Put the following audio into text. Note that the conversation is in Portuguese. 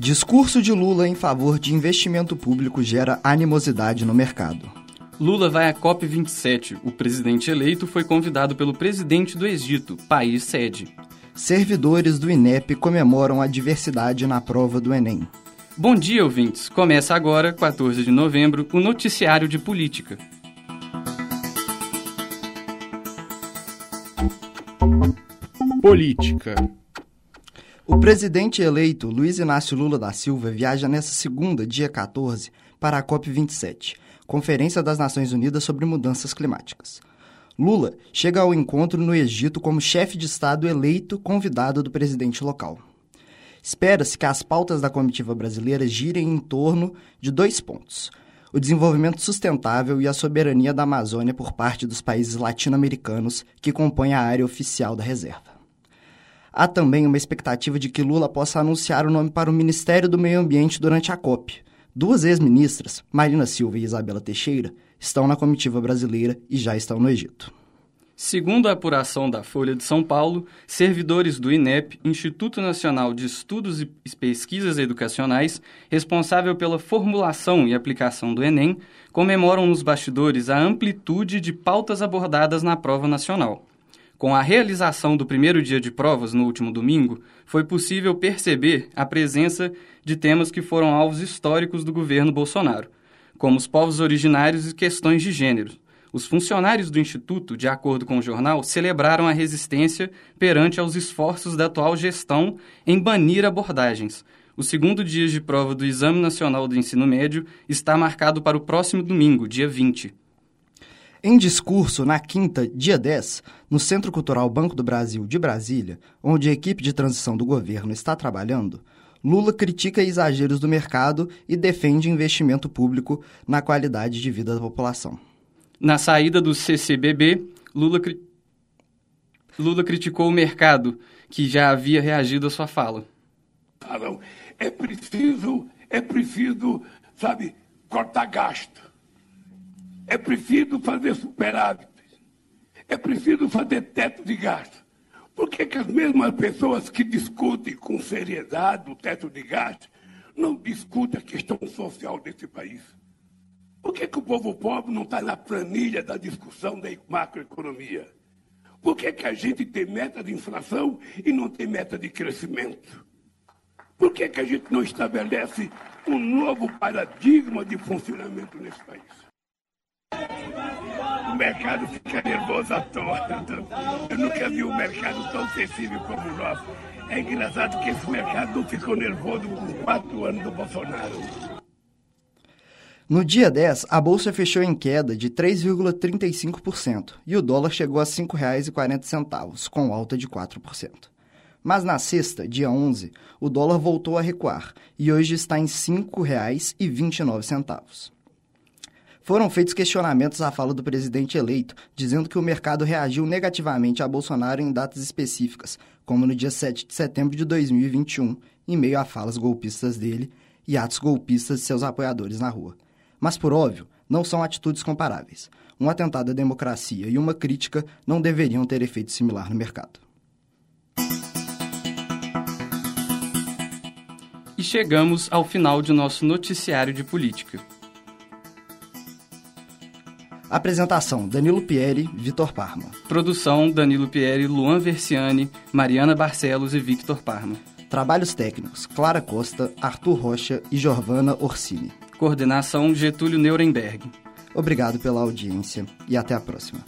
Discurso de Lula em favor de investimento público gera animosidade no mercado. Lula vai à COP27. O presidente eleito foi convidado pelo presidente do Egito, país sede. Servidores do INEP comemoram a diversidade na prova do Enem. Bom dia, ouvintes. Começa agora, 14 de novembro, o Noticiário de Política. Política. O presidente eleito Luiz Inácio Lula da Silva viaja nesta segunda, dia 14, para a COP27, Conferência das Nações Unidas sobre Mudanças Climáticas. Lula chega ao encontro no Egito como chefe de Estado eleito convidado do presidente local. Espera-se que as pautas da comitiva brasileira girem em torno de dois pontos: o desenvolvimento sustentável e a soberania da Amazônia por parte dos países latino-americanos que compõem a área oficial da reserva. Há também uma expectativa de que Lula possa anunciar o nome para o Ministério do Meio Ambiente durante a COP. Duas ex-ministras, Marina Silva e Isabela Teixeira, estão na comitiva brasileira e já estão no Egito. Segundo a apuração da Folha de São Paulo, servidores do INEP, Instituto Nacional de Estudos e Pesquisas Educacionais, responsável pela formulação e aplicação do Enem, comemoram nos bastidores a amplitude de pautas abordadas na prova nacional. Com a realização do primeiro dia de provas no último domingo, foi possível perceber a presença de temas que foram alvos históricos do governo Bolsonaro, como os povos originários e questões de gênero. Os funcionários do Instituto, de acordo com o jornal, celebraram a resistência perante aos esforços da atual gestão em banir abordagens. O segundo dia de prova do Exame Nacional do Ensino Médio está marcado para o próximo domingo, dia 20. Em discurso, na quinta, dia 10, no Centro Cultural Banco do Brasil de Brasília, onde a equipe de transição do governo está trabalhando, Lula critica exageros do mercado e defende investimento público na qualidade de vida da população. Na saída do CCBB, Lula, cri... Lula criticou o mercado, que já havia reagido à sua fala. É preciso, é preciso, sabe, cortar gasto é preciso fazer superávit. É preciso fazer teto de gasto. Por que, que as mesmas pessoas que discutem com seriedade o teto de gasto não discutem a questão social desse país? Por que, que o povo pobre não está na planilha da discussão da macroeconomia? Por que, que a gente tem meta de inflação e não tem meta de crescimento? Por que, que a gente não estabelece um novo paradigma de funcionamento nesse país? Mercado fica nervoso à toa. Eu nunca vi um mercado tão sensível como o nosso. É engraçado que esse mercado ficou nervoso com quatro anos do Bolsonaro. No dia 10, a bolsa fechou em queda de 3,35% e o dólar chegou a R$ 5,40, com alta de 4%. Mas na sexta, dia 11, o dólar voltou a recuar e hoje está em R$ 5,29. Foram feitos questionamentos à fala do presidente eleito, dizendo que o mercado reagiu negativamente a Bolsonaro em datas específicas, como no dia 7 de setembro de 2021, em meio a falas golpistas dele e atos golpistas de seus apoiadores na rua. Mas, por óbvio, não são atitudes comparáveis. Um atentado à democracia e uma crítica não deveriam ter efeito similar no mercado. E chegamos ao final de nosso noticiário de política. Apresentação: Danilo Pieri, Vitor Parma. Produção: Danilo Pieri, Luan Versiani, Mariana Barcelos e Victor Parma. Trabalhos técnicos: Clara Costa, Arthur Rocha e Giovana Orsini. Coordenação: Getúlio Nuremberg. Obrigado pela audiência e até a próxima.